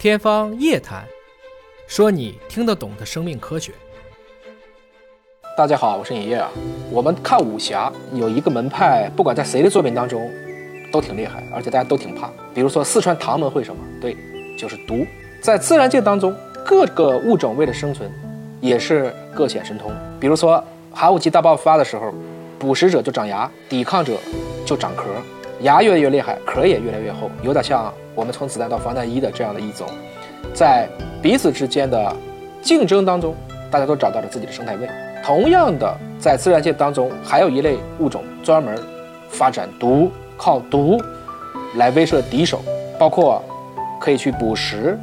天方夜谭，说你听得懂的生命科学。大家好，我是尹烨啊。我们看武侠有一个门派，不管在谁的作品当中，都挺厉害，而且大家都挺怕。比如说四川唐门会什么？对，就是毒。在自然界当中，各个物种为了生存，也是各显神通。比如说寒武纪大爆发的时候，捕食者就长牙，抵抗者就长壳。牙越来越厉害，壳也越来越厚，有点像我们从子弹到防弹衣的这样的一种，在彼此之间的竞争当中，大家都找到了自己的生态位。同样的，在自然界当中，还有一类物种专门发展毒，靠毒来威慑敌手，包括可以去捕食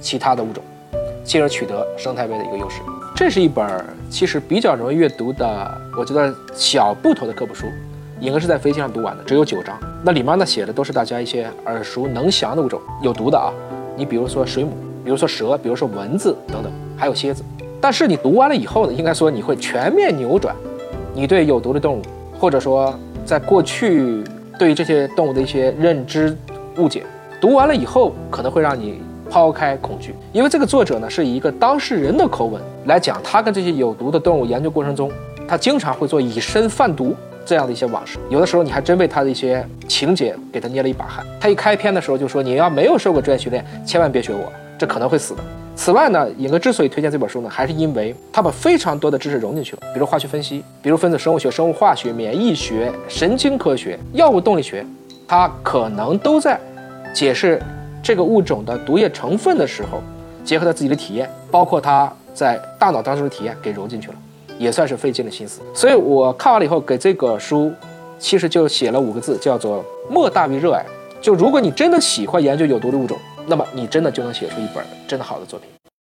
其他的物种，进而取得生态位的一个优势。这是一本其实比较容易阅读的，我觉得小部头的科普书。应该是在飞机上读完的，只有九章。那里面呢写的都是大家一些耳熟能详的物种，有毒的啊。你比如说水母，比如说蛇，比如说蚊子等等，还有蝎子。但是你读完了以后呢，应该说你会全面扭转你对有毒的动物，或者说在过去对于这些动物的一些认知误解。读完了以后，可能会让你抛开恐惧，因为这个作者呢是以一个当事人的口吻来讲他跟这些有毒的动物研究过程中，他经常会做以身犯毒。这样的一些往事，有的时候你还真被他的一些情节给他捏了一把汗。他一开篇的时候就说：“你要没有受过专业训练，千万别学我，这可能会死的。”此外呢，尹哥之所以推荐这本书呢，还是因为他把非常多的知识融进去了，比如化学分析，比如分子生物学、生物化学、免疫学、神经科学、药物动力学，他可能都在解释这个物种的毒液成分的时候，结合他自己的体验，包括他在大脑当中的体验给揉进去了。也算是费尽了心思，所以我看完了以后，给这个书其实就写了五个字，叫做“莫大于热爱”。就如果你真的喜欢研究有毒的物种，那么你真的就能写出一本真的好的作品。